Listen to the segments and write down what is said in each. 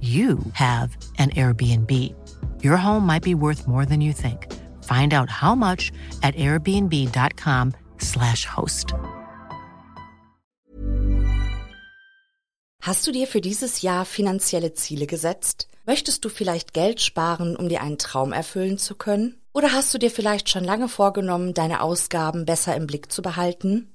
you have an Airbnb. Your home might be worth more than you think. Find out how much at airbnb.com/slash host. Hast du dir für dieses Jahr finanzielle Ziele gesetzt? Möchtest du vielleicht Geld sparen, um dir einen Traum erfüllen zu können? Oder hast du dir vielleicht schon lange vorgenommen, deine Ausgaben besser im Blick zu behalten?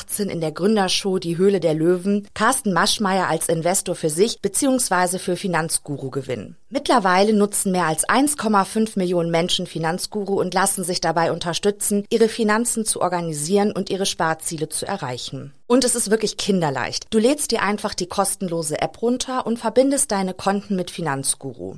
2018 in der Gründershow Die Höhle der Löwen Carsten Maschmeyer als Investor für sich bzw. für Finanzguru gewinnen. Mittlerweile nutzen mehr als 1,5 Millionen Menschen Finanzguru und lassen sich dabei unterstützen, ihre Finanzen zu organisieren und ihre Sparziele zu erreichen. Und es ist wirklich kinderleicht. Du lädst dir einfach die kostenlose App runter und verbindest deine Konten mit Finanzguru.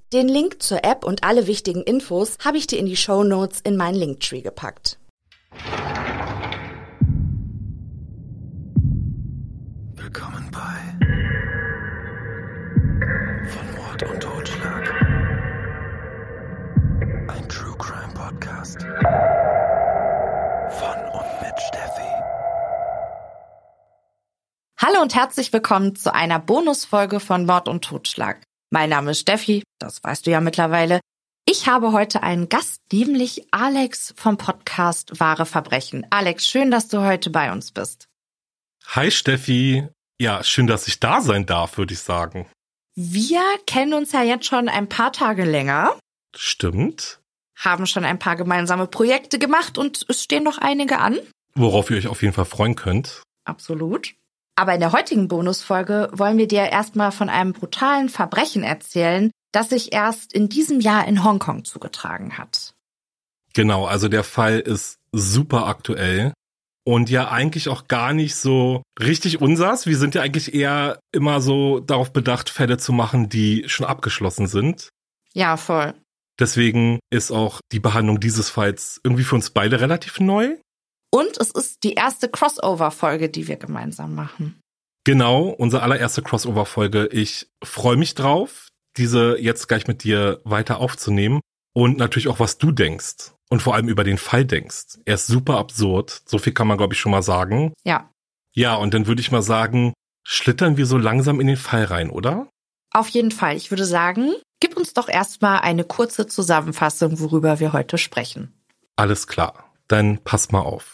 Den Link zur App und alle wichtigen Infos habe ich dir in die Show Notes in meinen Linktree gepackt. Willkommen bei Von Mord und Totschlag. Ein True Crime Podcast. Von und mit Steffi. Hallo und herzlich willkommen zu einer Bonusfolge von Mord und Totschlag. Mein Name ist Steffi, das weißt du ja mittlerweile. Ich habe heute einen Gast, nämlich Alex vom Podcast Wahre Verbrechen. Alex, schön, dass du heute bei uns bist. Hi Steffi. Ja, schön, dass ich da sein darf, würde ich sagen. Wir kennen uns ja jetzt schon ein paar Tage länger, Stimmt. haben schon ein paar gemeinsame Projekte gemacht und es stehen noch einige an. Worauf ihr euch auf jeden Fall freuen könnt. Absolut. Aber in der heutigen Bonusfolge wollen wir dir erstmal von einem brutalen Verbrechen erzählen, das sich erst in diesem Jahr in Hongkong zugetragen hat. Genau, also der Fall ist super aktuell und ja eigentlich auch gar nicht so richtig unsers. Wir sind ja eigentlich eher immer so darauf bedacht, Fälle zu machen, die schon abgeschlossen sind. Ja, voll. Deswegen ist auch die Behandlung dieses Falls irgendwie für uns beide relativ neu. Und es ist die erste Crossover-Folge, die wir gemeinsam machen. Genau, unsere allererste Crossover-Folge. Ich freue mich drauf, diese jetzt gleich mit dir weiter aufzunehmen. und natürlich auch, was du denkst und vor allem über den Fall denkst. Er ist super absurd, so viel kann man, glaube ich, schon mal sagen. Ja. Ja, und dann würde ich mal sagen, schlittern wir so langsam in den Fall rein, oder? Auf jeden Fall. Ich würde sagen, gib uns doch erstmal eine kurze Zusammenfassung, worüber wir heute sprechen. Alles klar, dann pass mal auf.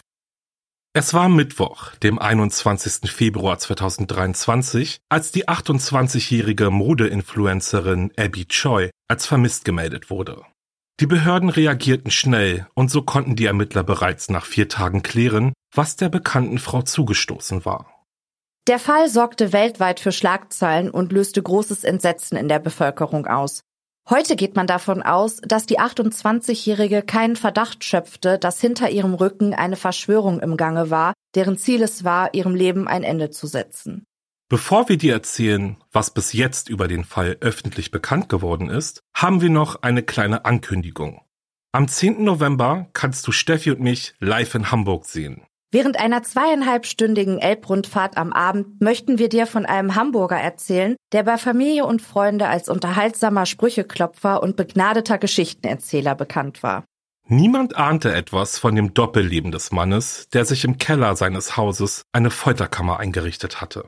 Es war Mittwoch, dem 21. Februar 2023, als die 28-jährige Modeinfluencerin Abby Choi als vermisst gemeldet wurde. Die Behörden reagierten schnell und so konnten die Ermittler bereits nach vier Tagen klären, was der bekannten Frau zugestoßen war. Der Fall sorgte weltweit für Schlagzeilen und löste großes Entsetzen in der Bevölkerung aus. Heute geht man davon aus, dass die 28-Jährige keinen Verdacht schöpfte, dass hinter ihrem Rücken eine Verschwörung im Gange war, deren Ziel es war, ihrem Leben ein Ende zu setzen. Bevor wir dir erzählen, was bis jetzt über den Fall öffentlich bekannt geworden ist, haben wir noch eine kleine Ankündigung. Am 10. November kannst du Steffi und mich live in Hamburg sehen. Während einer zweieinhalbstündigen Elbrundfahrt am Abend möchten wir dir von einem Hamburger erzählen, der bei Familie und Freunde als unterhaltsamer Sprücheklopfer und begnadeter Geschichtenerzähler bekannt war. Niemand ahnte etwas von dem Doppelleben des Mannes, der sich im Keller seines Hauses eine Folterkammer eingerichtet hatte.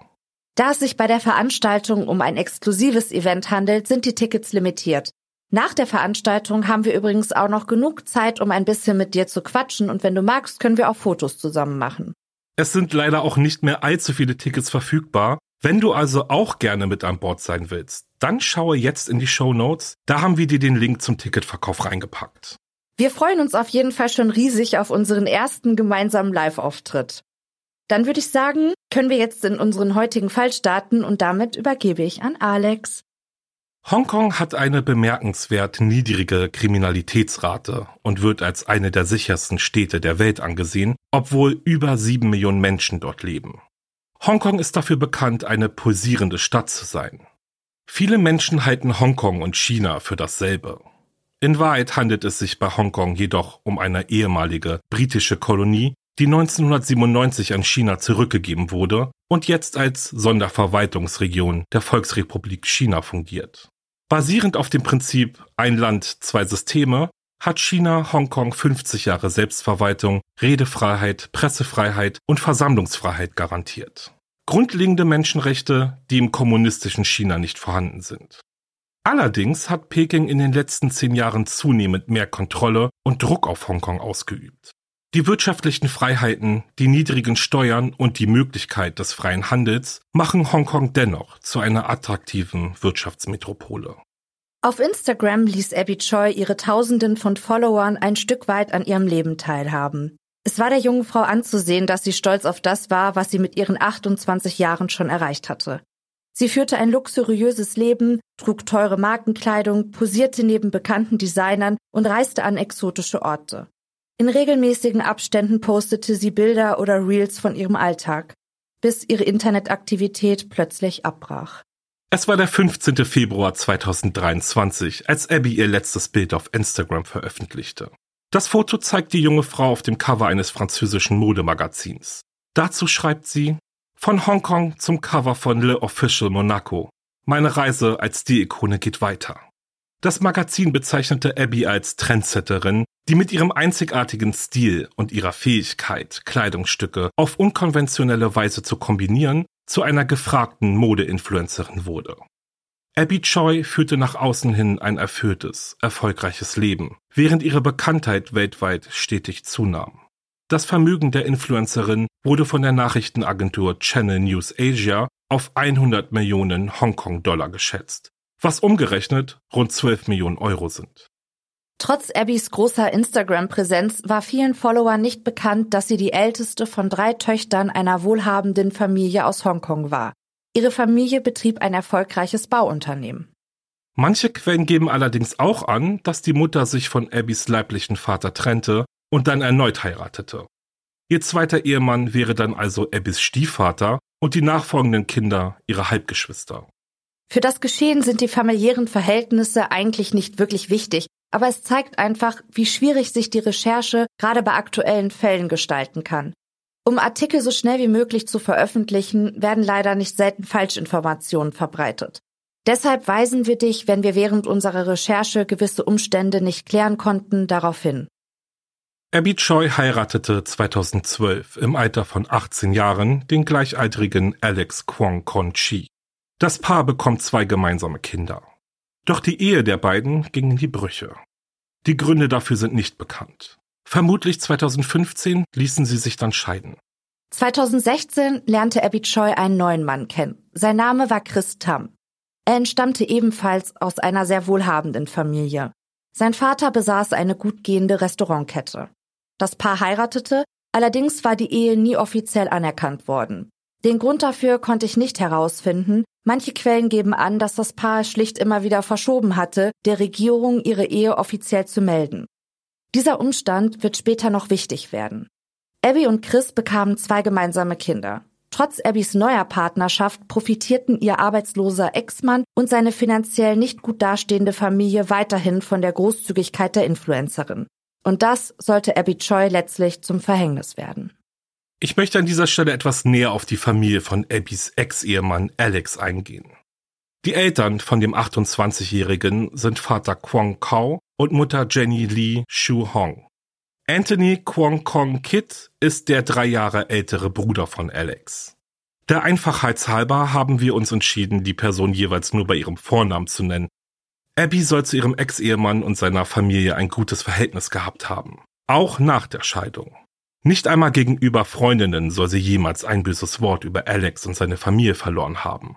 Da es sich bei der Veranstaltung um ein exklusives Event handelt, sind die Tickets limitiert. Nach der Veranstaltung haben wir übrigens auch noch genug Zeit, um ein bisschen mit dir zu quatschen und wenn du magst, können wir auch Fotos zusammen machen. Es sind leider auch nicht mehr allzu viele Tickets verfügbar. Wenn du also auch gerne mit an Bord sein willst, dann schaue jetzt in die Show Notes. Da haben wir dir den Link zum Ticketverkauf reingepackt. Wir freuen uns auf jeden Fall schon riesig auf unseren ersten gemeinsamen Live-Auftritt. Dann würde ich sagen, können wir jetzt in unseren heutigen Fall starten und damit übergebe ich an Alex. Hongkong hat eine bemerkenswert niedrige Kriminalitätsrate und wird als eine der sichersten Städte der Welt angesehen, obwohl über sieben Millionen Menschen dort leben. Hongkong ist dafür bekannt, eine pulsierende Stadt zu sein. Viele Menschen halten Hongkong und China für dasselbe. In Wahrheit handelt es sich bei Hongkong jedoch um eine ehemalige britische Kolonie, die 1997 an China zurückgegeben wurde und jetzt als Sonderverwaltungsregion der Volksrepublik China fungiert. Basierend auf dem Prinzip ein Land, zwei Systeme hat China Hongkong 50 Jahre Selbstverwaltung, Redefreiheit, Pressefreiheit und Versammlungsfreiheit garantiert. Grundlegende Menschenrechte, die im kommunistischen China nicht vorhanden sind. Allerdings hat Peking in den letzten zehn Jahren zunehmend mehr Kontrolle und Druck auf Hongkong ausgeübt. Die wirtschaftlichen Freiheiten, die niedrigen Steuern und die Möglichkeit des freien Handels machen Hongkong dennoch zu einer attraktiven Wirtschaftsmetropole. Auf Instagram ließ Abby Choi ihre Tausenden von Followern ein Stück weit an ihrem Leben teilhaben. Es war der jungen Frau anzusehen, dass sie stolz auf das war, was sie mit ihren 28 Jahren schon erreicht hatte. Sie führte ein luxuriöses Leben, trug teure Markenkleidung, posierte neben bekannten Designern und reiste an exotische Orte. In regelmäßigen Abständen postete sie Bilder oder Reels von ihrem Alltag, bis ihre Internetaktivität plötzlich abbrach. Es war der 15. Februar 2023, als Abby ihr letztes Bild auf Instagram veröffentlichte. Das Foto zeigt die junge Frau auf dem Cover eines französischen Modemagazins. Dazu schreibt sie, von Hongkong zum Cover von Le Official Monaco. Meine Reise als Stilikone geht weiter. Das Magazin bezeichnete Abby als Trendsetterin, die mit ihrem einzigartigen Stil und ihrer Fähigkeit, Kleidungsstücke auf unkonventionelle Weise zu kombinieren, zu einer gefragten Modeinfluencerin wurde. Abby Choi führte nach außen hin ein erfülltes, erfolgreiches Leben, während ihre Bekanntheit weltweit stetig zunahm. Das Vermögen der Influencerin wurde von der Nachrichtenagentur Channel News Asia auf 100 Millionen Hongkong-Dollar geschätzt, was umgerechnet rund 12 Millionen Euro sind. Trotz Abbys großer Instagram-Präsenz war vielen Followern nicht bekannt, dass sie die älteste von drei Töchtern einer wohlhabenden Familie aus Hongkong war. Ihre Familie betrieb ein erfolgreiches Bauunternehmen. Manche Quellen geben allerdings auch an, dass die Mutter sich von Abbys leiblichen Vater trennte und dann erneut heiratete. Ihr zweiter Ehemann wäre dann also Abbys Stiefvater und die nachfolgenden Kinder ihre Halbgeschwister. Für das Geschehen sind die familiären Verhältnisse eigentlich nicht wirklich wichtig, aber es zeigt einfach, wie schwierig sich die Recherche gerade bei aktuellen Fällen gestalten kann. Um Artikel so schnell wie möglich zu veröffentlichen, werden leider nicht selten Falschinformationen verbreitet. Deshalb weisen wir dich, wenn wir während unserer Recherche gewisse Umstände nicht klären konnten, darauf hin. Abby Choi heiratete 2012 im Alter von 18 Jahren den gleichaltrigen Alex Kwong Kon Chi. Das Paar bekommt zwei gemeinsame Kinder. Doch die Ehe der beiden ging in die Brüche. Die Gründe dafür sind nicht bekannt. Vermutlich 2015 ließen sie sich dann scheiden. 2016 lernte Abby Choi einen neuen Mann kennen. Sein Name war Chris Tam. Er entstammte ebenfalls aus einer sehr wohlhabenden Familie. Sein Vater besaß eine gut gehende Restaurantkette. Das Paar heiratete, allerdings war die Ehe nie offiziell anerkannt worden. Den Grund dafür konnte ich nicht herausfinden. Manche Quellen geben an, dass das Paar schlicht immer wieder verschoben hatte, der Regierung ihre Ehe offiziell zu melden. Dieser Umstand wird später noch wichtig werden. Abby und Chris bekamen zwei gemeinsame Kinder. Trotz Abbys neuer Partnerschaft profitierten ihr arbeitsloser Ex-Mann und seine finanziell nicht gut dastehende Familie weiterhin von der Großzügigkeit der Influencerin. Und das sollte Abby Choi letztlich zum Verhängnis werden. Ich möchte an dieser Stelle etwas näher auf die Familie von Abbys Ex-Ehemann Alex eingehen. Die Eltern von dem 28-Jährigen sind Vater Kwong Kao und Mutter Jenny Lee Shu Hong. Anthony Kwong Kong Kit ist der drei Jahre ältere Bruder von Alex. Der Einfachheit halber haben wir uns entschieden, die Person jeweils nur bei ihrem Vornamen zu nennen. Abby soll zu ihrem Ex-Ehemann und seiner Familie ein gutes Verhältnis gehabt haben. Auch nach der Scheidung. Nicht einmal gegenüber Freundinnen soll sie jemals ein böses Wort über Alex und seine Familie verloren haben.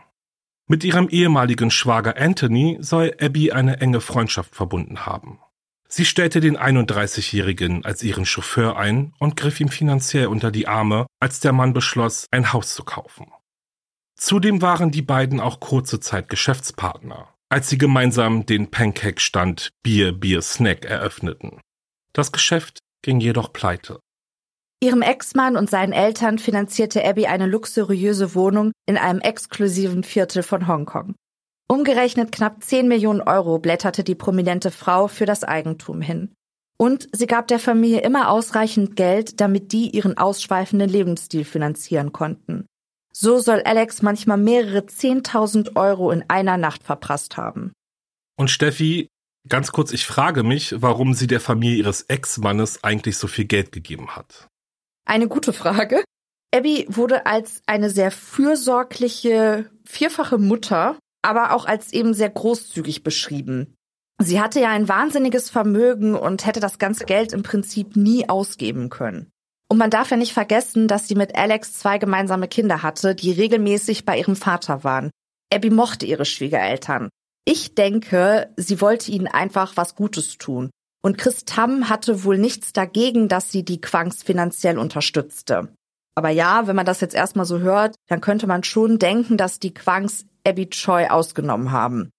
Mit ihrem ehemaligen Schwager Anthony soll Abby eine enge Freundschaft verbunden haben. Sie stellte den 31-Jährigen als ihren Chauffeur ein und griff ihm finanziell unter die Arme, als der Mann beschloss, ein Haus zu kaufen. Zudem waren die beiden auch kurze Zeit Geschäftspartner, als sie gemeinsam den Pancake-Stand Bier Bier Snack eröffneten. Das Geschäft ging jedoch pleite. Ihrem Ex-Mann und seinen Eltern finanzierte Abby eine luxuriöse Wohnung in einem exklusiven Viertel von Hongkong. Umgerechnet knapp 10 Millionen Euro blätterte die prominente Frau für das Eigentum hin. Und sie gab der Familie immer ausreichend Geld, damit die ihren ausschweifenden Lebensstil finanzieren konnten. So soll Alex manchmal mehrere 10.000 Euro in einer Nacht verprasst haben. Und Steffi, ganz kurz, ich frage mich, warum sie der Familie ihres Ex-Mannes eigentlich so viel Geld gegeben hat. Eine gute Frage. Abby wurde als eine sehr fürsorgliche, vierfache Mutter aber auch als eben sehr großzügig beschrieben. Sie hatte ja ein wahnsinniges Vermögen und hätte das ganze Geld im Prinzip nie ausgeben können. Und man darf ja nicht vergessen, dass sie mit Alex zwei gemeinsame Kinder hatte, die regelmäßig bei ihrem Vater waren. Abby mochte ihre Schwiegereltern. Ich denke, sie wollte ihnen einfach was Gutes tun. Und Chris Tam hatte wohl nichts dagegen, dass sie die Quangs finanziell unterstützte. Aber ja, wenn man das jetzt erstmal so hört, dann könnte man schon denken, dass die Quangs Abby Choi ausgenommen haben.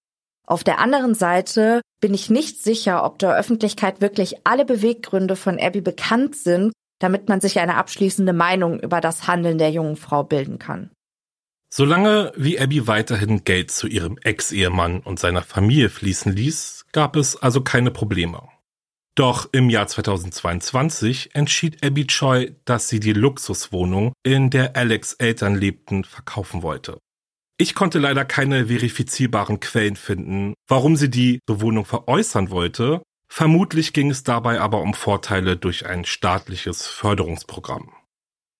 Auf der anderen Seite bin ich nicht sicher, ob der Öffentlichkeit wirklich alle Beweggründe von Abby bekannt sind, damit man sich eine abschließende Meinung über das Handeln der jungen Frau bilden kann. Solange wie Abby weiterhin Geld zu ihrem Ex-Ehemann und seiner Familie fließen ließ, gab es also keine Probleme. Doch im Jahr 2022 entschied Abby Choi, dass sie die Luxuswohnung, in der Alex Eltern lebten, verkaufen wollte. Ich konnte leider keine verifizierbaren Quellen finden, warum sie die Bewohnung veräußern wollte. Vermutlich ging es dabei aber um Vorteile durch ein staatliches Förderungsprogramm.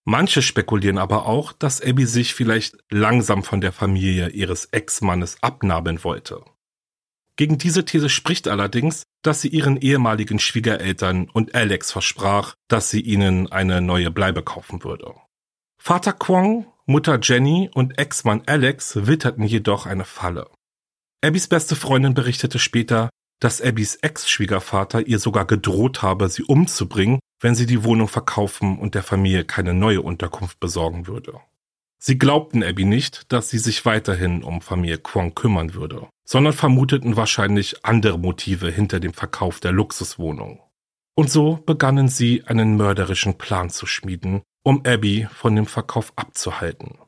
Manche spekulieren aber auch, dass Abby sich vielleicht langsam von der Familie ihres Ex-Mannes abnabeln wollte. Gegen diese These spricht allerdings, dass sie ihren ehemaligen Schwiegereltern und Alex versprach, dass sie ihnen eine neue Bleibe kaufen würde. Vater Kwong Mutter Jenny und Ex-Mann Alex witterten jedoch eine Falle. Abbys beste Freundin berichtete später, dass Abbys Ex-Schwiegervater ihr sogar gedroht habe, sie umzubringen, wenn sie die Wohnung verkaufen und der Familie keine neue Unterkunft besorgen würde. Sie glaubten Abby nicht, dass sie sich weiterhin um Familie Kwong kümmern würde, sondern vermuteten wahrscheinlich andere Motive hinter dem Verkauf der Luxuswohnung. Und so begannen sie einen mörderischen Plan zu schmieden, um Abby von dem Verkauf abzuhalten.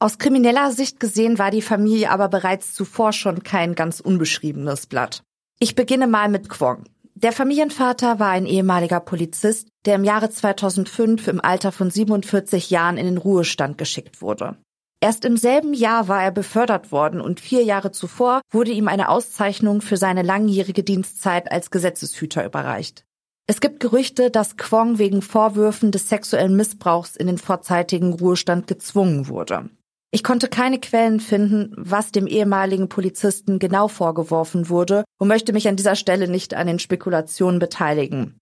Aus krimineller Sicht gesehen war die Familie aber bereits zuvor schon kein ganz unbeschriebenes Blatt. Ich beginne mal mit Kwong. Der Familienvater war ein ehemaliger Polizist, der im Jahre 2005 im Alter von 47 Jahren in den Ruhestand geschickt wurde. Erst im selben Jahr war er befördert worden und vier Jahre zuvor wurde ihm eine Auszeichnung für seine langjährige Dienstzeit als Gesetzeshüter überreicht. Es gibt Gerüchte, dass Kwong wegen Vorwürfen des sexuellen Missbrauchs in den vorzeitigen Ruhestand gezwungen wurde. Ich konnte keine Quellen finden, was dem ehemaligen Polizisten genau vorgeworfen wurde und möchte mich an dieser Stelle nicht an den Spekulationen beteiligen.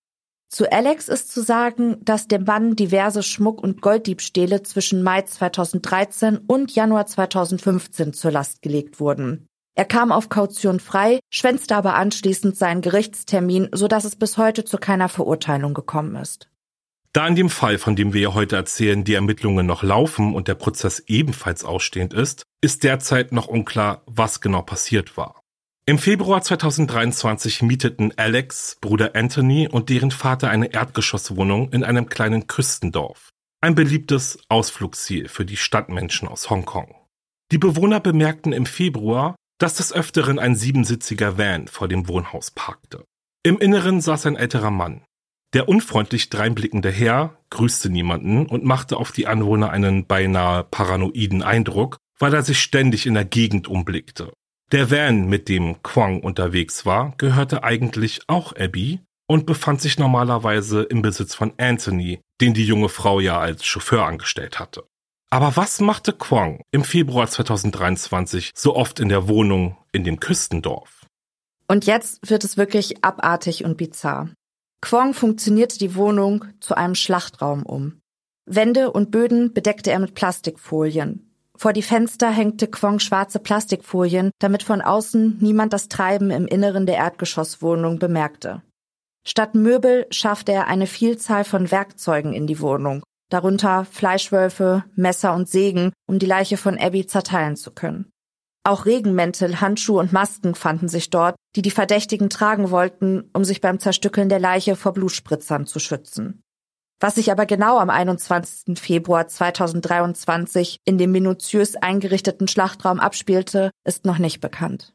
Zu Alex ist zu sagen, dass dem Mann diverse Schmuck- und Golddiebstähle zwischen Mai 2013 und Januar 2015 zur Last gelegt wurden. Er kam auf Kaution frei, schwänzte aber anschließend seinen Gerichtstermin, sodass es bis heute zu keiner Verurteilung gekommen ist. Da in dem Fall, von dem wir ja heute erzählen, die Ermittlungen noch laufen und der Prozess ebenfalls ausstehend ist, ist derzeit noch unklar, was genau passiert war. Im Februar 2023 mieteten Alex, Bruder Anthony und deren Vater eine Erdgeschosswohnung in einem kleinen Küstendorf. Ein beliebtes Ausflugsziel für die Stadtmenschen aus Hongkong. Die Bewohner bemerkten im Februar, dass des Öfteren ein siebensitziger Van vor dem Wohnhaus parkte. Im Inneren saß ein älterer Mann. Der unfreundlich dreinblickende Herr grüßte niemanden und machte auf die Anwohner einen beinahe paranoiden Eindruck, weil er sich ständig in der Gegend umblickte der Van, mit dem Quang unterwegs war, gehörte eigentlich auch Abby und befand sich normalerweise im Besitz von Anthony, den die junge Frau ja als Chauffeur angestellt hatte. Aber was machte Quang im Februar 2023 so oft in der Wohnung in dem Küstendorf? Und jetzt wird es wirklich abartig und bizarr. Quang funktionierte die Wohnung zu einem Schlachtraum um. Wände und Böden bedeckte er mit Plastikfolien, vor die Fenster hängte Quong schwarze Plastikfolien, damit von außen niemand das Treiben im Inneren der Erdgeschosswohnung bemerkte. Statt Möbel schaffte er eine Vielzahl von Werkzeugen in die Wohnung, darunter Fleischwölfe, Messer und Sägen, um die Leiche von Abby zerteilen zu können. Auch Regenmäntel, Handschuhe und Masken fanden sich dort, die die Verdächtigen tragen wollten, um sich beim Zerstückeln der Leiche vor Blutspritzern zu schützen. Was sich aber genau am 21. Februar 2023 in dem minutiös eingerichteten Schlachtraum abspielte, ist noch nicht bekannt.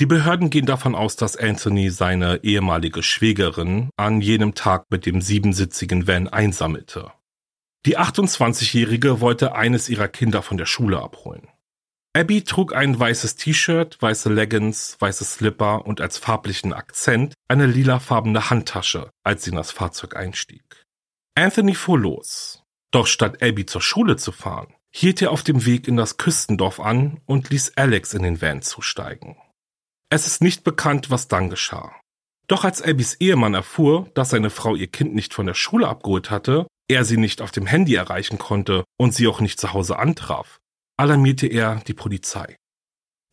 Die Behörden gehen davon aus, dass Anthony seine ehemalige Schwägerin an jenem Tag mit dem siebensitzigen Van einsammelte. Die 28-Jährige wollte eines ihrer Kinder von der Schule abholen. Abby trug ein weißes T-Shirt, weiße Leggings, weiße Slipper und als farblichen Akzent eine lilafarbene Handtasche, als sie in das Fahrzeug einstieg. Anthony fuhr los. Doch statt Abby zur Schule zu fahren, hielt er auf dem Weg in das Küstendorf an und ließ Alex in den Van zusteigen. Es ist nicht bekannt, was dann geschah. Doch als Abbys Ehemann erfuhr, dass seine Frau ihr Kind nicht von der Schule abgeholt hatte, er sie nicht auf dem Handy erreichen konnte und sie auch nicht zu Hause antraf, alarmierte er die Polizei.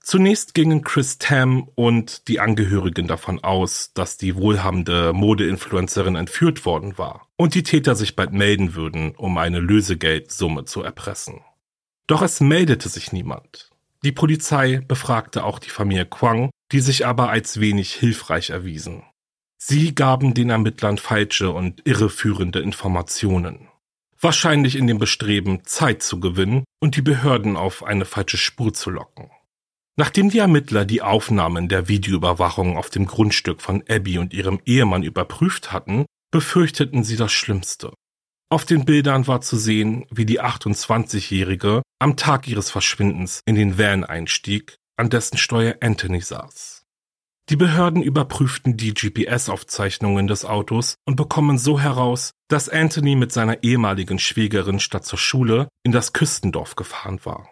Zunächst gingen Chris Tam und die Angehörigen davon aus, dass die wohlhabende Modeinfluencerin entführt worden war und die Täter sich bald melden würden, um eine Lösegeldsumme zu erpressen. Doch es meldete sich niemand. Die Polizei befragte auch die Familie Quang, die sich aber als wenig hilfreich erwiesen. Sie gaben den Ermittlern falsche und irreführende Informationen. Wahrscheinlich in dem Bestreben, Zeit zu gewinnen und die Behörden auf eine falsche Spur zu locken. Nachdem die Ermittler die Aufnahmen der Videoüberwachung auf dem Grundstück von Abby und ihrem Ehemann überprüft hatten, befürchteten sie das Schlimmste. Auf den Bildern war zu sehen, wie die 28-Jährige am Tag ihres Verschwindens in den Van einstieg, an dessen Steuer Anthony saß. Die Behörden überprüften die GPS-Aufzeichnungen des Autos und bekommen so heraus, dass Anthony mit seiner ehemaligen Schwägerin statt zur Schule in das Küstendorf gefahren war.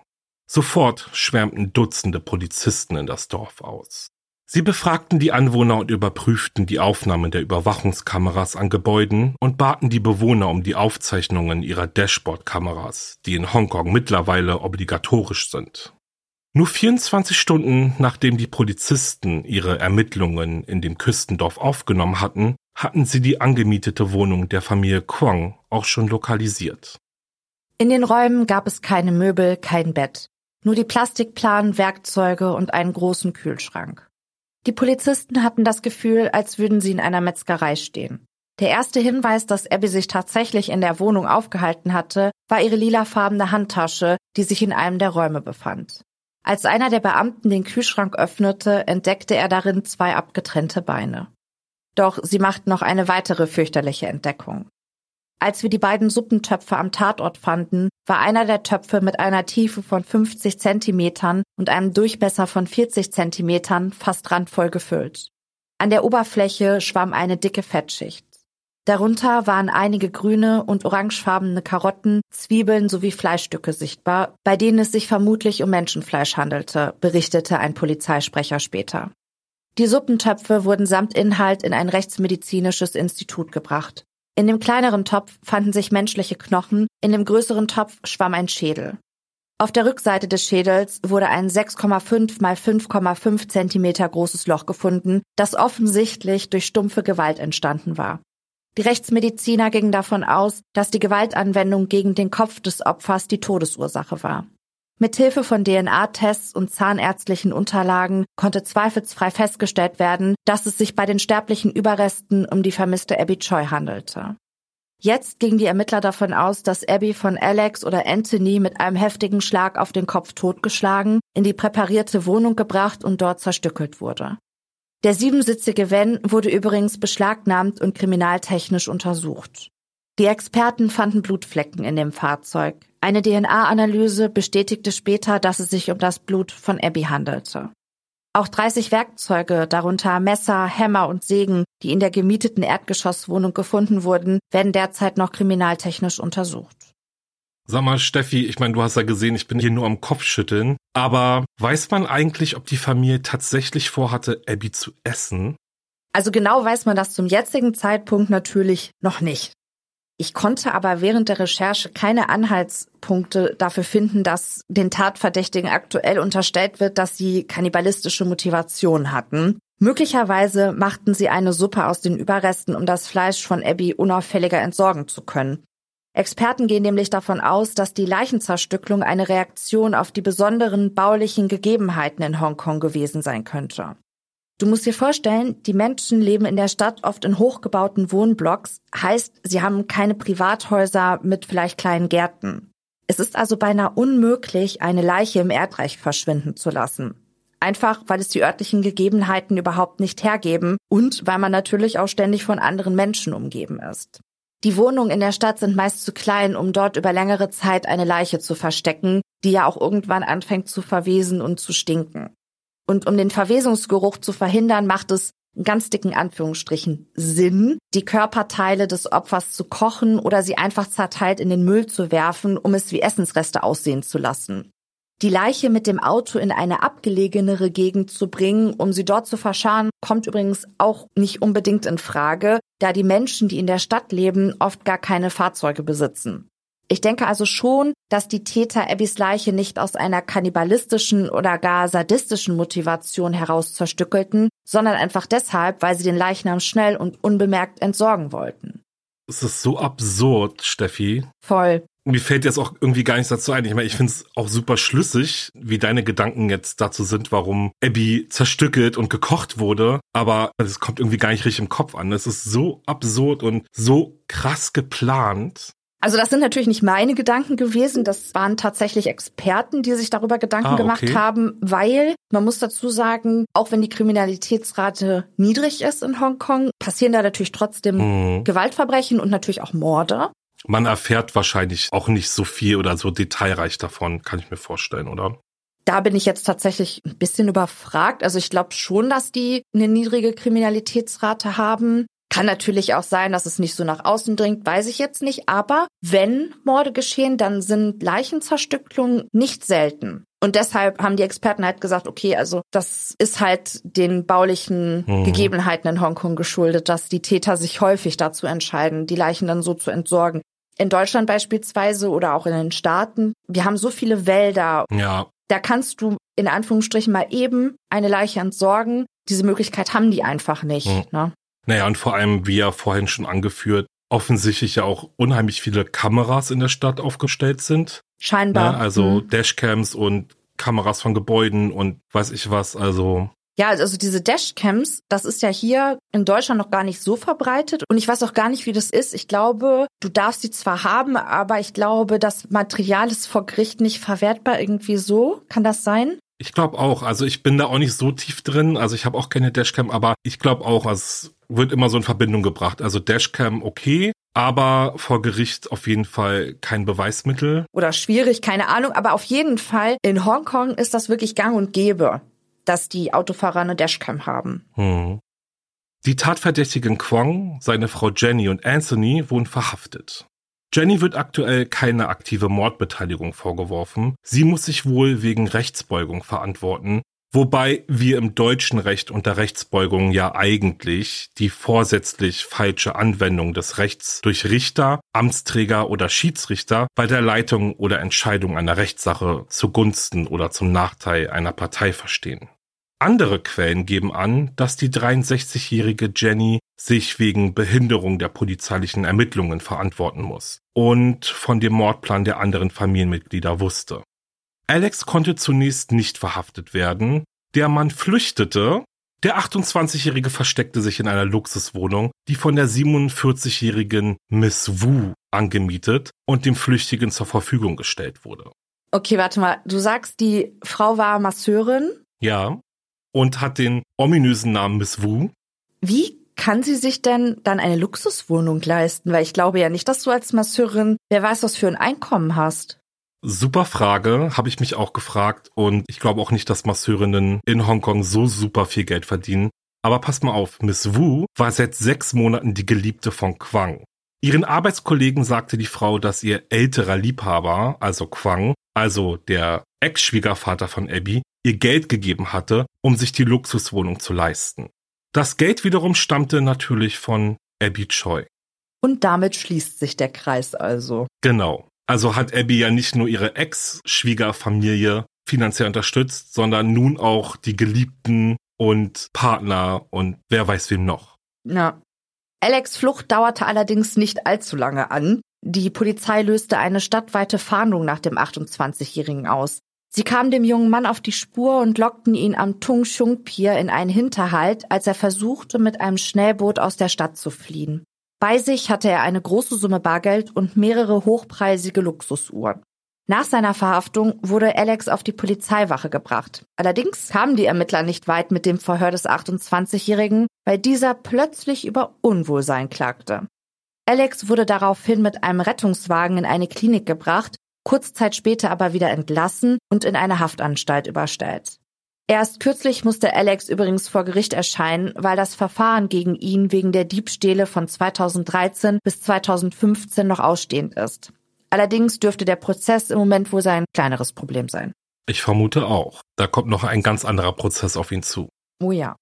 Sofort schwärmten Dutzende Polizisten in das Dorf aus. Sie befragten die Anwohner und überprüften die Aufnahmen der Überwachungskameras an Gebäuden und baten die Bewohner um die Aufzeichnungen ihrer Dashboard-Kameras, die in Hongkong mittlerweile obligatorisch sind. Nur 24 Stunden nachdem die Polizisten ihre Ermittlungen in dem Küstendorf aufgenommen hatten, hatten sie die angemietete Wohnung der Familie Kwong auch schon lokalisiert. In den Räumen gab es keine Möbel, kein Bett. Nur die Plastikplanen, Werkzeuge und einen großen Kühlschrank. Die Polizisten hatten das Gefühl, als würden sie in einer Metzgerei stehen. Der erste Hinweis, dass Abby sich tatsächlich in der Wohnung aufgehalten hatte, war ihre lilafarbene Handtasche, die sich in einem der Räume befand. Als einer der Beamten den Kühlschrank öffnete, entdeckte er darin zwei abgetrennte Beine. Doch sie machten noch eine weitere fürchterliche Entdeckung. Als wir die beiden Suppentöpfe am Tatort fanden, war einer der Töpfe mit einer Tiefe von 50 Zentimetern und einem Durchmesser von 40 Zentimetern fast randvoll gefüllt. An der Oberfläche schwamm eine dicke Fettschicht. Darunter waren einige grüne und orangefarbene Karotten, Zwiebeln sowie Fleischstücke sichtbar, bei denen es sich vermutlich um Menschenfleisch handelte, berichtete ein Polizeisprecher später. Die Suppentöpfe wurden samt Inhalt in ein rechtsmedizinisches Institut gebracht. In dem kleineren Topf fanden sich menschliche Knochen, in dem größeren Topf schwamm ein Schädel. Auf der Rückseite des Schädels wurde ein 6,5 mal 5,5 Zentimeter großes Loch gefunden, das offensichtlich durch stumpfe Gewalt entstanden war. Die Rechtsmediziner gingen davon aus, dass die Gewaltanwendung gegen den Kopf des Opfers die Todesursache war. Mithilfe von DNA-Tests und zahnärztlichen Unterlagen konnte zweifelsfrei festgestellt werden, dass es sich bei den sterblichen Überresten um die vermisste Abby Choi handelte. Jetzt gingen die Ermittler davon aus, dass Abby von Alex oder Anthony mit einem heftigen Schlag auf den Kopf totgeschlagen, in die präparierte Wohnung gebracht und dort zerstückelt wurde. Der siebensitzige Van wurde übrigens beschlagnahmt und kriminaltechnisch untersucht. Die Experten fanden Blutflecken in dem Fahrzeug. Eine DNA-Analyse bestätigte später, dass es sich um das Blut von Abby handelte. Auch 30 Werkzeuge, darunter Messer, Hämmer und Sägen, die in der gemieteten Erdgeschosswohnung gefunden wurden, werden derzeit noch kriminaltechnisch untersucht. Sag mal, Steffi, ich meine, du hast ja gesehen, ich bin hier nur am Kopfschütteln. Aber weiß man eigentlich, ob die Familie tatsächlich vorhatte, Abby zu essen? Also genau weiß man das zum jetzigen Zeitpunkt natürlich noch nicht. Ich konnte aber während der Recherche keine Anhaltspunkte dafür finden, dass den Tatverdächtigen aktuell unterstellt wird, dass sie kannibalistische Motivation hatten. Möglicherweise machten sie eine Suppe aus den Überresten, um das Fleisch von Abby unauffälliger entsorgen zu können. Experten gehen nämlich davon aus, dass die Leichenzerstücklung eine Reaktion auf die besonderen baulichen Gegebenheiten in Hongkong gewesen sein könnte. Du musst dir vorstellen, die Menschen leben in der Stadt oft in hochgebauten Wohnblocks, heißt, sie haben keine Privathäuser mit vielleicht kleinen Gärten. Es ist also beinahe unmöglich, eine Leiche im Erdreich verschwinden zu lassen. Einfach, weil es die örtlichen Gegebenheiten überhaupt nicht hergeben und weil man natürlich auch ständig von anderen Menschen umgeben ist. Die Wohnungen in der Stadt sind meist zu klein, um dort über längere Zeit eine Leiche zu verstecken, die ja auch irgendwann anfängt zu verwesen und zu stinken. Und um den Verwesungsgeruch zu verhindern, macht es in ganz dicken Anführungsstrichen Sinn, die Körperteile des Opfers zu kochen oder sie einfach zerteilt in den Müll zu werfen, um es wie Essensreste aussehen zu lassen. Die Leiche mit dem Auto in eine abgelegenere Gegend zu bringen, um sie dort zu verscharen, kommt übrigens auch nicht unbedingt in Frage, da die Menschen, die in der Stadt leben, oft gar keine Fahrzeuge besitzen. Ich denke also schon, dass die Täter Abbys Leiche nicht aus einer kannibalistischen oder gar sadistischen Motivation heraus zerstückelten, sondern einfach deshalb, weil sie den Leichnam schnell und unbemerkt entsorgen wollten. Es ist so absurd, Steffi. Voll. Mir fällt jetzt auch irgendwie gar nichts dazu ein. Ich meine, ich finde es auch super schlüssig, wie deine Gedanken jetzt dazu sind, warum Abby zerstückelt und gekocht wurde. Aber es kommt irgendwie gar nicht richtig im Kopf an. Es ist so absurd und so krass geplant. Also das sind natürlich nicht meine Gedanken gewesen, das waren tatsächlich Experten, die sich darüber Gedanken ah, okay. gemacht haben, weil man muss dazu sagen, auch wenn die Kriminalitätsrate niedrig ist in Hongkong, passieren da natürlich trotzdem mhm. Gewaltverbrechen und natürlich auch Morde. Man erfährt wahrscheinlich auch nicht so viel oder so detailreich davon, kann ich mir vorstellen, oder? Da bin ich jetzt tatsächlich ein bisschen überfragt. Also ich glaube schon, dass die eine niedrige Kriminalitätsrate haben. Kann natürlich auch sein, dass es nicht so nach außen dringt, weiß ich jetzt nicht. Aber wenn Morde geschehen, dann sind Leichenzerstückelungen nicht selten. Und deshalb haben die Experten halt gesagt, okay, also das ist halt den baulichen mhm. Gegebenheiten in Hongkong geschuldet, dass die Täter sich häufig dazu entscheiden, die Leichen dann so zu entsorgen. In Deutschland beispielsweise oder auch in den Staaten, wir haben so viele Wälder. Ja. Da kannst du in Anführungsstrichen mal eben eine Leiche entsorgen. Diese Möglichkeit haben die einfach nicht. Mhm. Ne? Naja, und vor allem, wie ja vorhin schon angeführt, offensichtlich ja auch unheimlich viele Kameras in der Stadt aufgestellt sind. Scheinbar. Ne? Also mhm. Dashcams und Kameras von Gebäuden und weiß ich was, also. Ja, also diese Dashcams, das ist ja hier in Deutschland noch gar nicht so verbreitet und ich weiß auch gar nicht, wie das ist. Ich glaube, du darfst sie zwar haben, aber ich glaube, das Material ist vor Gericht nicht verwertbar irgendwie so. Kann das sein? Ich glaube auch. Also ich bin da auch nicht so tief drin. Also ich habe auch keine Dashcam, aber ich glaube auch, also es wird immer so in Verbindung gebracht. Also Dashcam okay, aber vor Gericht auf jeden Fall kein Beweismittel. Oder schwierig, keine Ahnung, aber auf jeden Fall in Hongkong ist das wirklich gang und gäbe, dass die Autofahrer eine Dashcam haben. Hm. Die Tatverdächtigen Kwong, seine Frau Jenny und Anthony wurden verhaftet. Jenny wird aktuell keine aktive Mordbeteiligung vorgeworfen. Sie muss sich wohl wegen Rechtsbeugung verantworten, Wobei wir im deutschen Recht unter Rechtsbeugung ja eigentlich die vorsätzlich falsche Anwendung des Rechts durch Richter, Amtsträger oder Schiedsrichter bei der Leitung oder Entscheidung einer Rechtssache zugunsten oder zum Nachteil einer Partei verstehen. Andere Quellen geben an, dass die 63-jährige Jenny sich wegen Behinderung der polizeilichen Ermittlungen verantworten muss und von dem Mordplan der anderen Familienmitglieder wusste. Alex konnte zunächst nicht verhaftet werden. Der Mann flüchtete. Der 28-Jährige versteckte sich in einer Luxuswohnung, die von der 47-jährigen Miss Wu angemietet und dem Flüchtigen zur Verfügung gestellt wurde. Okay, warte mal. Du sagst, die Frau war Masseurin? Ja. Und hat den ominösen Namen Miss Wu. Wie kann sie sich denn dann eine Luxuswohnung leisten? Weil ich glaube ja nicht, dass du als Masseurin, wer weiß, was für ein Einkommen hast. Super Frage, habe ich mich auch gefragt und ich glaube auch nicht, dass Masseurinnen in Hongkong so super viel Geld verdienen. Aber pass mal auf, Miss Wu war seit sechs Monaten die Geliebte von Quang. Ihren Arbeitskollegen sagte die Frau, dass ihr älterer Liebhaber, also Quang, also der Ex-Schwiegervater von Abby, ihr Geld gegeben hatte, um sich die Luxuswohnung zu leisten. Das Geld wiederum stammte natürlich von Abby Choi. Und damit schließt sich der Kreis also. Genau. Also hat Abby ja nicht nur ihre Ex-Schwiegerfamilie finanziell unterstützt, sondern nun auch die Geliebten und Partner und wer weiß wem noch. Ja. Alex Flucht dauerte allerdings nicht allzu lange an. Die Polizei löste eine stadtweite Fahndung nach dem 28-Jährigen aus. Sie kamen dem jungen Mann auf die Spur und lockten ihn am Tung Shung Pier in einen Hinterhalt, als er versuchte, mit einem Schnellboot aus der Stadt zu fliehen. Bei sich hatte er eine große Summe Bargeld und mehrere hochpreisige Luxusuhren. Nach seiner Verhaftung wurde Alex auf die Polizeiwache gebracht. Allerdings kamen die Ermittler nicht weit mit dem Verhör des 28-Jährigen, weil dieser plötzlich über Unwohlsein klagte. Alex wurde daraufhin mit einem Rettungswagen in eine Klinik gebracht, kurz Zeit später aber wieder entlassen und in eine Haftanstalt überstellt. Erst kürzlich musste Alex übrigens vor Gericht erscheinen, weil das Verfahren gegen ihn wegen der Diebstähle von 2013 bis 2015 noch ausstehend ist. Allerdings dürfte der Prozess im Moment wohl sein kleineres Problem sein. Ich vermute auch. Da kommt noch ein ganz anderer Prozess auf ihn zu. Oh ja.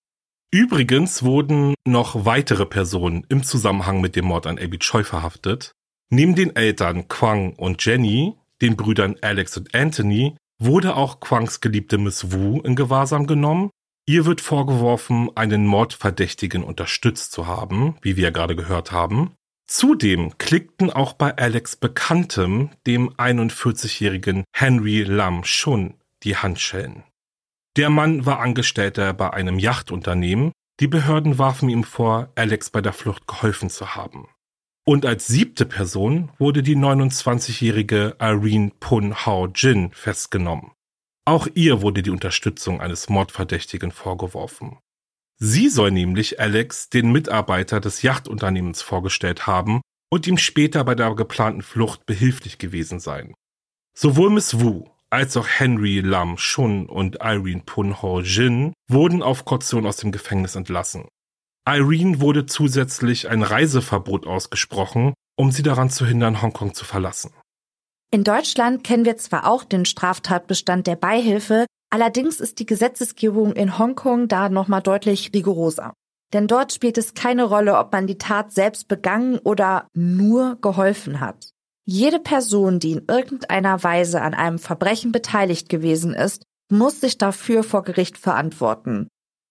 Übrigens wurden noch weitere Personen im Zusammenhang mit dem Mord an Abby Choi verhaftet. Neben den Eltern Quang und Jenny, den Brüdern Alex und Anthony, wurde auch Quangs geliebte Miss Wu in Gewahrsam genommen. Ihr wird vorgeworfen, einen Mordverdächtigen unterstützt zu haben, wie wir gerade gehört haben. Zudem klickten auch bei Alex Bekanntem, dem 41-jährigen Henry Lam Shun, die Handschellen. Der Mann war Angestellter bei einem Yachtunternehmen. Die Behörden warfen ihm vor, Alex bei der Flucht geholfen zu haben. Und als siebte Person wurde die 29-jährige Irene Pun Hao Jin festgenommen. Auch ihr wurde die Unterstützung eines Mordverdächtigen vorgeworfen. Sie soll nämlich Alex den Mitarbeiter des Yachtunternehmens vorgestellt haben und ihm später bei der geplanten Flucht behilflich gewesen sein. Sowohl Miss Wu als auch Henry Lam Shun und Irene Pun Ho Jin wurden auf Kaution aus dem Gefängnis entlassen. Irene wurde zusätzlich ein Reiseverbot ausgesprochen, um sie daran zu hindern, Hongkong zu verlassen. In Deutschland kennen wir zwar auch den Straftatbestand der Beihilfe, allerdings ist die Gesetzesgebung in Hongkong da nochmal deutlich rigoroser. Denn dort spielt es keine Rolle, ob man die Tat selbst begangen oder nur geholfen hat. Jede Person, die in irgendeiner Weise an einem Verbrechen beteiligt gewesen ist, muss sich dafür vor Gericht verantworten.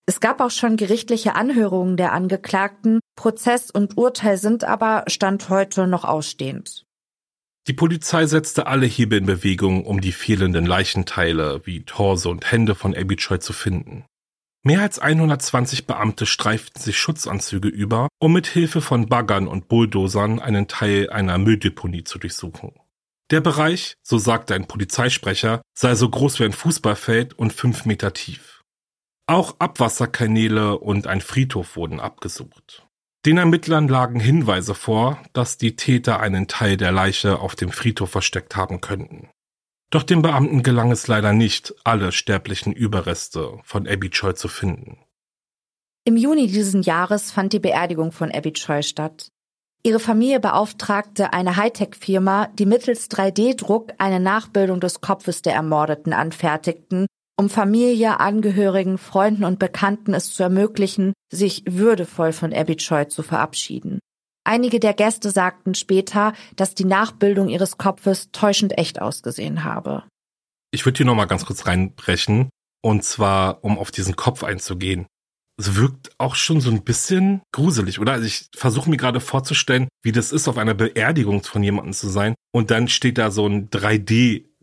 Es gab auch schon gerichtliche Anhörungen der Angeklagten, Prozess und Urteil sind aber Stand heute noch ausstehend. Die Polizei setzte alle Hebel in Bewegung, um die fehlenden Leichenteile wie Torso und Hände von Abby Choi zu finden. Mehr als 120 Beamte streiften sich Schutzanzüge über, um mit Hilfe von Baggern und Bulldozern einen Teil einer Mülldeponie zu durchsuchen. Der Bereich, so sagte ein Polizeisprecher, sei so groß wie ein Fußballfeld und fünf Meter tief. Auch Abwasserkanäle und ein Friedhof wurden abgesucht. Den Ermittlern lagen Hinweise vor, dass die Täter einen Teil der Leiche auf dem Friedhof versteckt haben könnten. Doch den Beamten gelang es leider nicht, alle sterblichen Überreste von Abby Choi zu finden. Im Juni diesen Jahres fand die Beerdigung von Abby Choi statt. Ihre Familie beauftragte eine Hightech-Firma, die mittels 3D-Druck eine Nachbildung des Kopfes der Ermordeten anfertigten, um Familie, Angehörigen, Freunden und Bekannten es zu ermöglichen, sich würdevoll von Abby Choi zu verabschieden. Einige der Gäste sagten später, dass die Nachbildung ihres Kopfes täuschend echt ausgesehen habe. Ich würde hier nochmal ganz kurz reinbrechen, und zwar, um auf diesen Kopf einzugehen. Es wirkt auch schon so ein bisschen gruselig, oder? Also ich versuche mir gerade vorzustellen, wie das ist, auf einer Beerdigung von jemandem zu sein. Und dann steht da so ein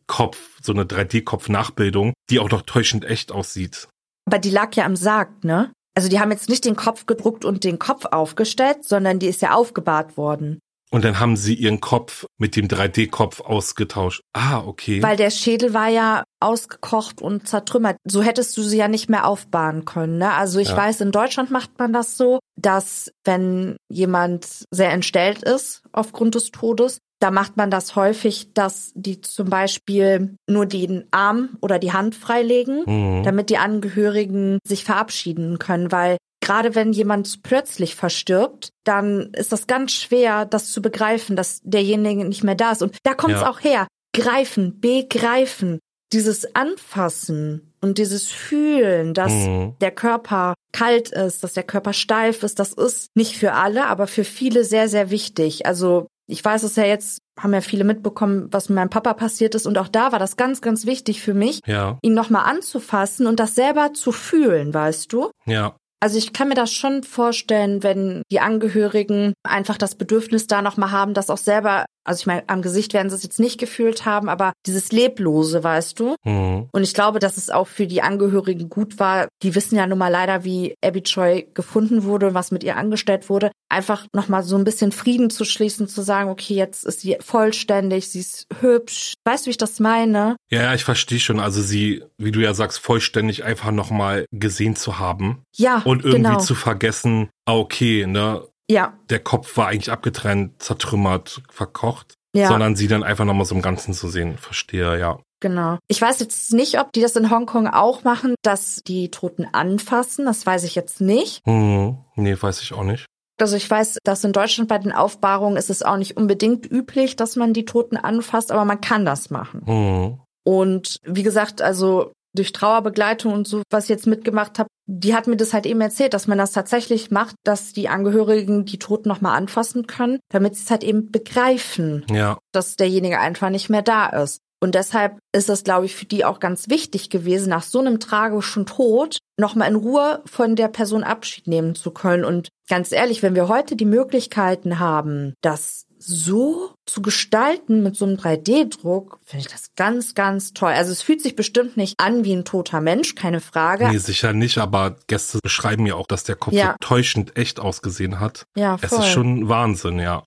3D-Kopf, so eine 3D-Kopf-Nachbildung, die auch noch täuschend echt aussieht. Aber die lag ja am Sarg, ne? Also die haben jetzt nicht den Kopf gedruckt und den Kopf aufgestellt, sondern die ist ja aufgebahrt worden. Und dann haben sie ihren Kopf mit dem 3D-Kopf ausgetauscht. Ah, okay. Weil der Schädel war ja ausgekocht und zertrümmert. So hättest du sie ja nicht mehr aufbahren können. Ne? Also ich Ja. weiß, in Deutschland macht man das so, dass wenn jemand sehr entstellt ist aufgrund des Todes, da macht man das häufig, dass die zum Beispiel nur den Arm oder die Hand freilegen, Mhm. damit die Angehörigen sich verabschieden können, weil gerade wenn jemand plötzlich verstirbt, dann ist das ganz schwer, das zu begreifen, dass derjenige nicht mehr da ist. Und da kommt es Ja. auch her. Greifen, begreifen. Dieses Anfassen und dieses Fühlen, dass Mhm. der Körper kalt ist, dass der Körper steif ist, das ist nicht für alle, aber für viele sehr, sehr wichtig. Also ich weiß es ja jetzt, haben ja viele mitbekommen, was mit meinem Papa passiert ist. Und auch da war das ganz, ganz wichtig für mich, Ja, ihn nochmal anzufassen und das selber zu fühlen, weißt du? ja, Also ich kann mir das schon vorstellen, wenn die Angehörigen einfach das Bedürfnis da nochmal haben, das auch selber, also ich meine, am Gesicht werden sie es jetzt nicht gefühlt haben, aber dieses Leblose, weißt du? mhm. Und ich glaube, dass es auch für die Angehörigen gut war. Die wissen ja nun mal leider, wie Abby Choi gefunden wurde und was mit ihr angestellt wurde. Einfach nochmal so ein bisschen Frieden zu schließen, zu sagen, okay, jetzt ist sie vollständig, sie ist hübsch. Weißt du, wie ich das meine? Ja, ja, ich verstehe schon. Also sie, wie du ja sagst, vollständig einfach nochmal gesehen zu haben Ja, und irgendwie genau. zu vergessen, ah, okay, ne, ja, der Kopf war eigentlich abgetrennt, zertrümmert, verkocht, ja. sondern sie dann einfach nochmal so im Ganzen zu sehen. Verstehe, ja. Genau. Ich weiß jetzt nicht, ob die das in Hongkong auch machen, dass die Toten anfassen. Das weiß ich jetzt nicht. Mhm. Nee, weiß ich auch nicht. Also ich weiß, dass in Deutschland bei den Aufbahrungen ist es auch nicht unbedingt üblich, dass man die Toten anfasst, aber man kann das machen. Mhm. Und wie gesagt, also durch Trauerbegleitung und so, was ich jetzt mitgemacht habe, die hat mir das halt eben erzählt, dass man das tatsächlich macht, dass die Angehörigen die Toten nochmal anfassen können, damit sie es halt eben begreifen Ja, dass derjenige einfach nicht mehr da ist. Und deshalb ist es, glaube ich, für die auch ganz wichtig gewesen, nach so einem tragischen Tod nochmal in Ruhe von der Person Abschied nehmen zu können. Und ganz ehrlich, wenn wir heute die Möglichkeiten haben, das so zu gestalten mit so einem 3D-Druck, finde ich das ganz, ganz toll. Also es fühlt sich bestimmt nicht an wie ein toter Mensch, keine Frage. nee, sicher nicht, aber Gäste beschreiben ja auch, dass der Kopf Ja. so täuschend echt ausgesehen hat. ja, Es voll. ist schon Wahnsinn, ja.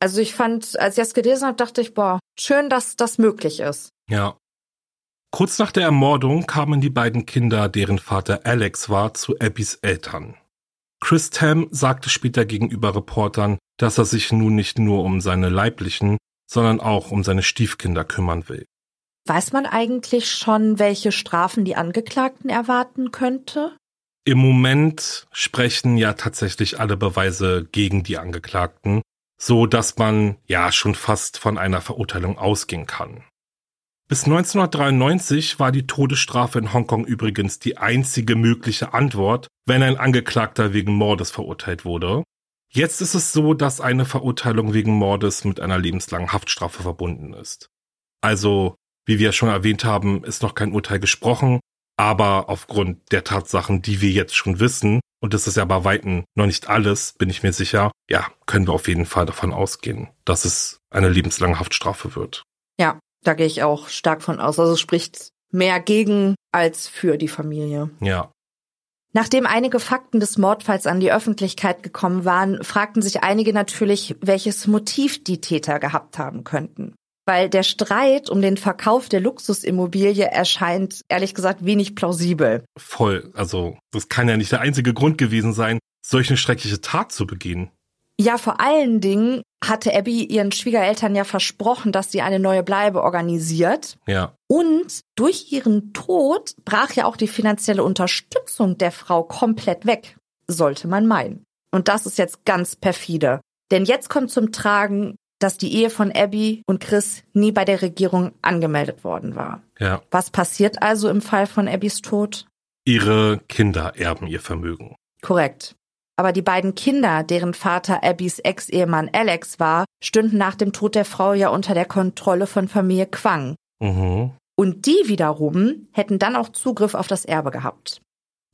also ich fand, als ich das gelesen habe, dachte ich, boah, schön, dass das möglich ist. Ja. Kurz nach der Ermordung kamen die beiden Kinder, deren Vater Alex war, zu Abbys Eltern. Chris Tam sagte später gegenüber Reportern, dass er sich nun nicht nur um seine leiblichen, sondern auch um seine Stiefkinder kümmern will. Weiß man eigentlich schon, welche Strafen die Angeklagten erwarten könnte? Im Moment sprechen ja tatsächlich alle Beweise gegen die Angeklagten, so dass man ja schon fast von einer Verurteilung ausgehen kann. Bis 1993 war die Todesstrafe in Hongkong übrigens die einzige mögliche Antwort, wenn ein Angeklagter wegen Mordes verurteilt wurde. Jetzt ist es so, dass eine Verurteilung wegen Mordes mit einer lebenslangen Haftstrafe verbunden ist. Also, wie wir schon erwähnt haben, ist noch kein Urteil gesprochen, aber aufgrund der Tatsachen, die wir jetzt schon wissen, und das ist ja bei Weitem noch nicht alles, bin ich mir sicher, ja, können wir auf jeden Fall davon ausgehen, dass es eine lebenslange Haftstrafe wird. Ja, da gehe ich auch stark von aus. Also es spricht mehr gegen als für die Familie. Ja. Nachdem einige Fakten des Mordfalls an die Öffentlichkeit gekommen waren, fragten sich einige natürlich, welches Motiv die Täter gehabt haben könnten. Weil der Streit um den Verkauf der Luxusimmobilie erscheint, ehrlich gesagt, wenig plausibel. Voll. Also, das kann ja nicht der einzige Grund gewesen sein. solch eine schreckliche Tat zu begehen. Ja, vor allen Dingen hatte Abby ihren Schwiegereltern ja versprochen, dass sie eine neue Bleibe organisiert. Ja. Und durch ihren Tod brach ja auch die finanzielle Unterstützung der Frau komplett weg, sollte man meinen. Und das ist jetzt ganz perfide. Denn jetzt kommt zum Tragen, dass die Ehe von Abby und Chris nie bei der Regierung angemeldet worden war. Ja. Was passiert also im Fall von Abbys Tod? Ihre Kinder erben ihr Vermögen. Korrekt. Aber die beiden Kinder, deren Vater Abbys Ex-Ehemann Alex war, stünden nach dem Tod der Frau ja unter der Kontrolle von Familie Quang. Mhm. Und die wiederum hätten dann auch Zugriff auf das Erbe gehabt.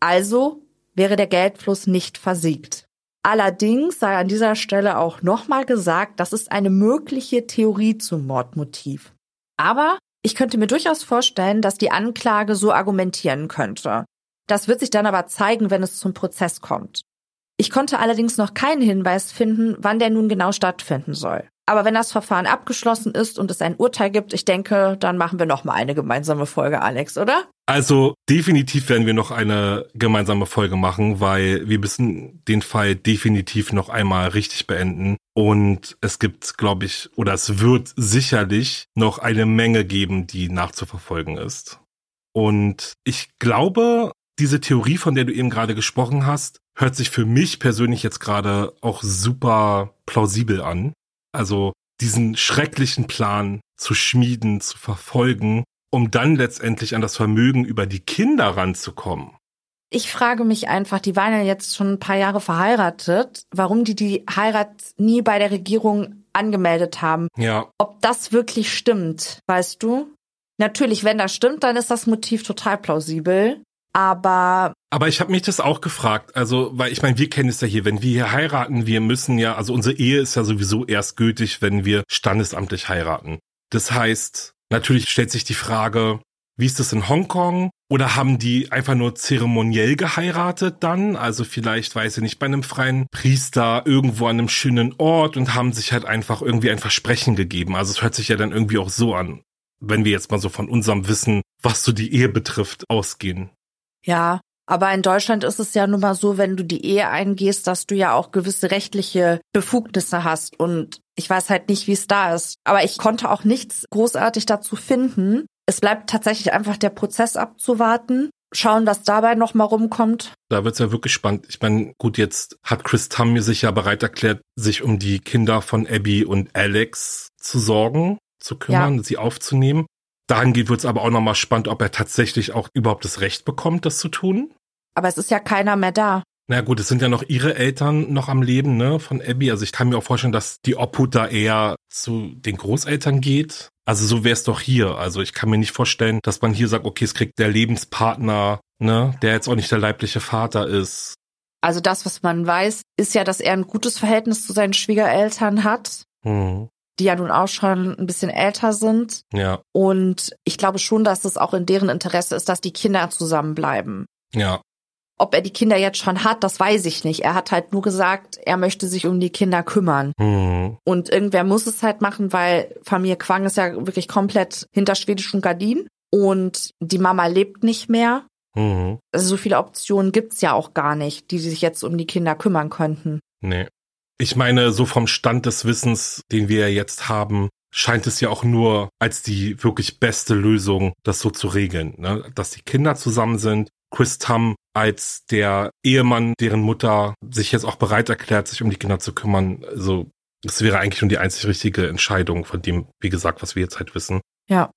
Also wäre der Geldfluss nicht versiegt. Allerdings sei an dieser Stelle auch nochmal gesagt, das ist eine mögliche Theorie zum Mordmotiv. Aber ich könnte mir durchaus vorstellen, dass die Anklage so argumentieren könnte. Das wird sich dann aber zeigen, wenn es zum Prozess kommt. Ich konnte allerdings noch keinen Hinweis finden, wann der nun genau stattfinden soll. Aber wenn das Verfahren abgeschlossen ist und es ein Urteil gibt, ich denke, dann machen wir noch mal eine gemeinsame Folge, Alex, oder? Also definitiv werden wir noch eine gemeinsame Folge machen, weil wir müssen den Fall definitiv noch einmal richtig beenden. Und es gibt, glaube ich, oder es wird sicherlich noch eine Menge geben, die nachzuverfolgen ist. Und ich glaube, diese Theorie, von der du eben gerade gesprochen hast, hört sich für mich persönlich jetzt gerade auch super plausibel an. Also diesen schrecklichen Plan zu schmieden, zu verfolgen, um dann letztendlich an das Vermögen über die Kinder ranzukommen. Ich frage mich einfach, die waren ja jetzt schon ein paar Jahre verheiratet, warum die die Heirat nie bei der Regierung angemeldet haben. Ja. Ob das wirklich stimmt, weißt du? Natürlich, wenn das stimmt, dann ist das Motiv total plausibel. Aber Aber ich habe mich das auch gefragt, also weil ich meine, wir kennen es ja hier, wenn wir hier heiraten, wir müssen ja, also unsere Ehe ist ja sowieso erst gültig, wenn wir standesamtlich heiraten. Das heißt, natürlich stellt sich die Frage, wie ist das in Hongkong? Oder haben die einfach nur zeremoniell geheiratet dann? Also vielleicht, weiß ich nicht, bei einem freien Priester irgendwo an einem schönen Ort und haben sich halt einfach irgendwie ein Versprechen gegeben. Also es hört sich ja dann irgendwie auch so an, wenn wir jetzt mal so von unserem Wissen, was so die Ehe betrifft, ausgehen. Ja, aber in Deutschland ist es ja nun mal so, wenn du die Ehe eingehst, dass du ja auch gewisse rechtliche Befugnisse hast. Und ich weiß halt nicht, wie es da ist. Aber ich konnte auch nichts großartig dazu finden. Es bleibt tatsächlich einfach der Prozess abzuwarten, schauen, was dabei nochmal rumkommt. Da wird's ja wirklich spannend. Ich meine, gut, jetzt hat Chris Tam mir sich ja bereit erklärt, sich um die Kinder von Abby und Alex zu sorgen, zu kümmern, sie aufzunehmen. Dahingehend wird's aber auch nochmal spannend, ob er tatsächlich auch überhaupt das Recht bekommt, das zu tun. Aber es ist ja keiner mehr da. Na gut, es sind ja noch ihre Eltern noch am Leben, ne, von Abby. Also ich kann mir auch vorstellen, dass die Obhut da eher zu den Großeltern geht. Also so wäre es doch hier. Also ich kann mir nicht vorstellen, dass man hier sagt, okay, es kriegt der Lebenspartner, ne, der jetzt auch nicht der leibliche Vater ist. Also das, was man weiß, ist ja, dass er ein gutes Verhältnis zu seinen Schwiegereltern hat, Hm. Die ja nun auch schon ein bisschen älter sind. Ja, Und ich glaube schon, dass es auch in deren Interesse ist, dass die Kinder zusammenbleiben. ja, Ob er die Kinder jetzt schon hat, das weiß ich nicht. Er hat halt nur gesagt, er möchte sich um die Kinder kümmern. hm. Und irgendwer muss es halt machen, weil Familie Quang ist ja wirklich komplett hinter schwedischen Gardinen. Und die Mama lebt nicht mehr. Hm. Also so viele Optionen gibt's ja auch gar nicht, die sich jetzt um die Kinder kümmern könnten. Nee. Ich meine, so vom Stand des Wissens, den wir jetzt haben, scheint es ja auch nur als die wirklich beste Lösung, das so zu regeln. Ne? Dass die Kinder zusammen sind. Chris Tam als der Ehemann, deren Mutter sich jetzt auch bereit erklärt, sich um die Kinder zu kümmern. Also, das wäre eigentlich nur die einzig richtige Entscheidung von dem, wie gesagt, was wir jetzt halt wissen. Ja.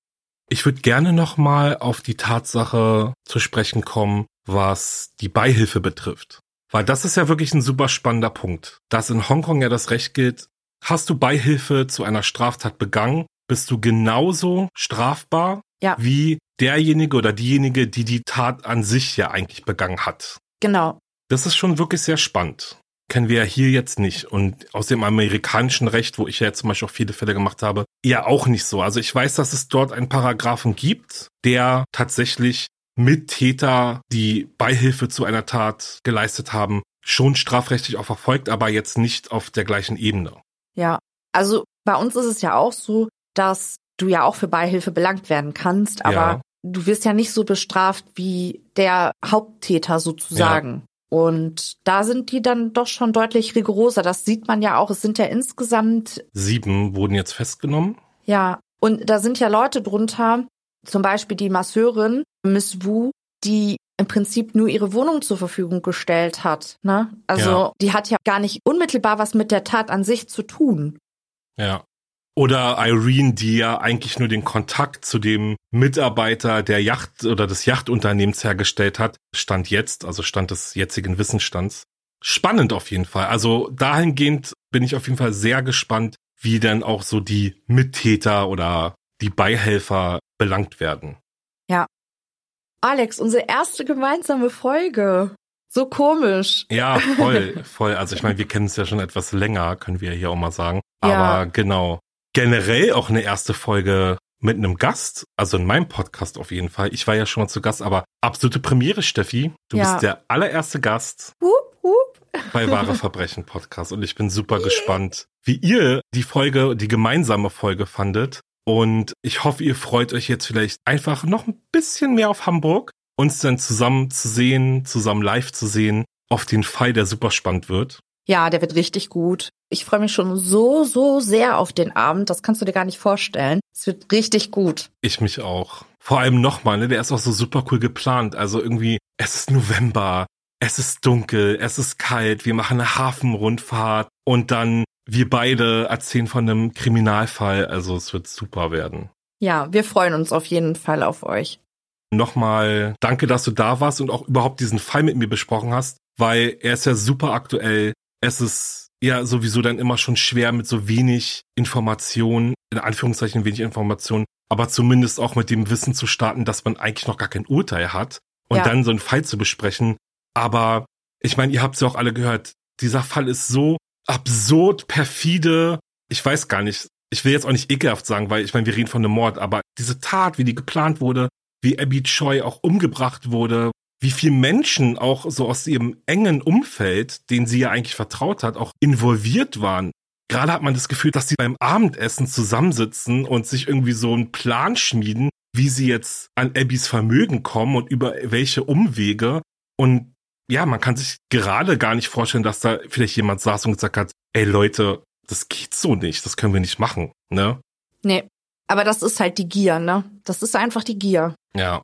Ich würde gerne nochmal auf die Tatsache zu sprechen kommen, was die Beihilfe betrifft. Weil das ist ja wirklich ein super spannender Punkt. Dass in Hongkong ja das Recht gilt, hast du Beihilfe zu einer Straftat begangen, bist du genauso strafbar Ja. wie derjenige oder diejenige, die die Tat an sich ja eigentlich begangen hat. Genau. Das ist schon wirklich sehr spannend. Kennen wir ja hier jetzt nicht. Und aus dem amerikanischen Recht, wo ich ja jetzt zum Beispiel auch viele Fälle gemacht habe, eher auch nicht so. Also ich weiß, dass es dort einen Paragraphen gibt, der tatsächlich Mittäter, die Beihilfe zu einer Tat geleistet haben, schon strafrechtlich auch verfolgt, aber jetzt nicht auf der gleichen Ebene. Ja. Also bei uns ist es ja auch so, dass du ja auch für Beihilfe belangt werden kannst, aber Ja. du wirst ja nicht so bestraft wie der Haupttäter sozusagen. Und da sind die dann doch schon deutlich rigoroser. Das sieht man ja auch. Es sind ja insgesamt, Sieben wurden jetzt festgenommen. ja, und da sind ja Leute drunter, zum Beispiel die Masseurin, Miss Wu, die im Prinzip nur ihre Wohnung zur Verfügung gestellt hat. Ne? Also Ja. die hat ja gar nicht unmittelbar was mit der Tat an sich zu tun. Ja. Oder Irene, die ja eigentlich nur den Kontakt zu dem Mitarbeiter der Yacht oder des Yachtunternehmens hergestellt hat, stand jetzt, also stand des jetzigen Wissensstands. Spannend auf jeden Fall. Also dahingehend bin ich auf jeden Fall sehr gespannt, wie dann auch so die Mittäter oder die Beihelfer belangt werden. Alex, unsere erste gemeinsame Folge. So komisch. Ja, voll, voll. Also ich meine, wir kennen es ja schon etwas länger, können wir hier auch mal sagen. Ja. Aber genau. Generell auch eine erste Folge mit einem Gast, also in meinem Podcast auf jeden Fall. Ich war ja schon mal zu Gast, aber absolute Premiere, Steffi. Du Ja. bist der allererste Gast Hup, hup. bei Wahre Verbrechen Podcast und ich bin super gespannt, wie ihr die Folge, die gemeinsame Folge fandet. Und ich hoffe, ihr freut euch jetzt vielleicht einfach noch ein bisschen mehr auf Hamburg, uns dann zusammen zu sehen, zusammen live zu sehen, auf den Fall, der super spannend wird. Ja, der wird richtig gut. Ich freue mich schon so, so sehr auf den Abend. Das kannst du dir gar nicht vorstellen. Es wird richtig gut. Ich mich auch. Vor allem nochmal, ne, der ist auch so super cool geplant. Also irgendwie, es ist November, es ist dunkel, es ist kalt, wir machen eine Hafenrundfahrt und dann wir beide erzählen von einem Kriminalfall. Also es wird super werden. Ja, wir freuen uns auf jeden Fall auf euch. Nochmal danke, dass du da warst und auch überhaupt diesen Fall mit mir besprochen hast, weil er ist ja super aktuell. Es ist ja sowieso dann immer schon schwer mit so wenig Information, in Anführungszeichen wenig Information, aber zumindest auch mit dem Wissen zu starten, dass man eigentlich noch gar kein Urteil hat und Ja. dann so einen Fall zu besprechen. Aber ich meine, ihr habt es ja auch alle gehört, dieser Fall ist so absurd, perfide, ich weiß gar nicht, ich will jetzt auch nicht ekelhaft sagen, weil ich meine, wir reden von einem Mord, aber diese Tat, wie die geplant wurde, wie Abby Choi auch umgebracht wurde, wie viele Menschen auch so aus ihrem engen Umfeld, den sie ja eigentlich vertraut hat, auch involviert waren. Gerade hat man das Gefühl, dass sie beim Abendessen zusammensitzen und sich irgendwie so einen Plan schmieden, wie sie jetzt an Abbys Vermögen kommen und über welche Umwege. Und ja, man kann sich gerade gar nicht vorstellen, dass da vielleicht jemand saß und gesagt hat, ey Leute, das geht so nicht, das können wir nicht machen, ne? Nee, aber das ist halt die Gier, ne? Das ist einfach die Gier. Ja.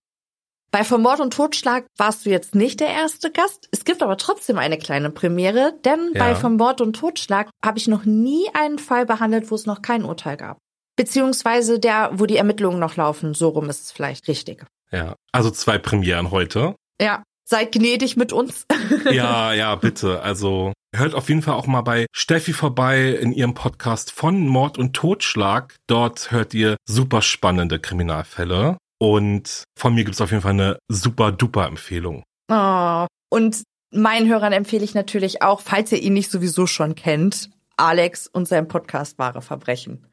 Bei Von Mord und Totschlag warst du jetzt nicht der erste Gast. Es gibt aber trotzdem eine kleine Premiere, denn Ja. bei Von Mord und Totschlag habe ich noch nie einen Fall behandelt, wo es noch kein Urteil gab. Beziehungsweise der, wo die Ermittlungen noch laufen. So rum ist es vielleicht richtig. Ja. Also zwei Premieren heute. Ja, seid gnädig mit uns. Ja, ja, bitte. Also hört auf jeden Fall auch mal bei Steffi vorbei in ihrem Podcast von Mord und Totschlag. Dort hört ihr super spannende Kriminalfälle. Und von mir gibt's auf jeden Fall eine super duper Empfehlung. Oh. Und meinen Hörern empfehle ich natürlich auch, falls ihr ihn nicht sowieso schon kennt, Alex und sein Podcast Wahre Verbrechen.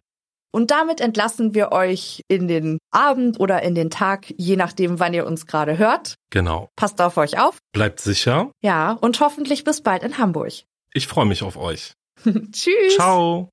Und damit entlassen wir euch in den Abend oder in den Tag, je nachdem, wann ihr uns gerade hört. Genau. Passt auf euch auf. Bleibt sicher. Ja, und hoffentlich bis bald in Hamburg. Ich freue mich auf euch. Tschüss. Ciao.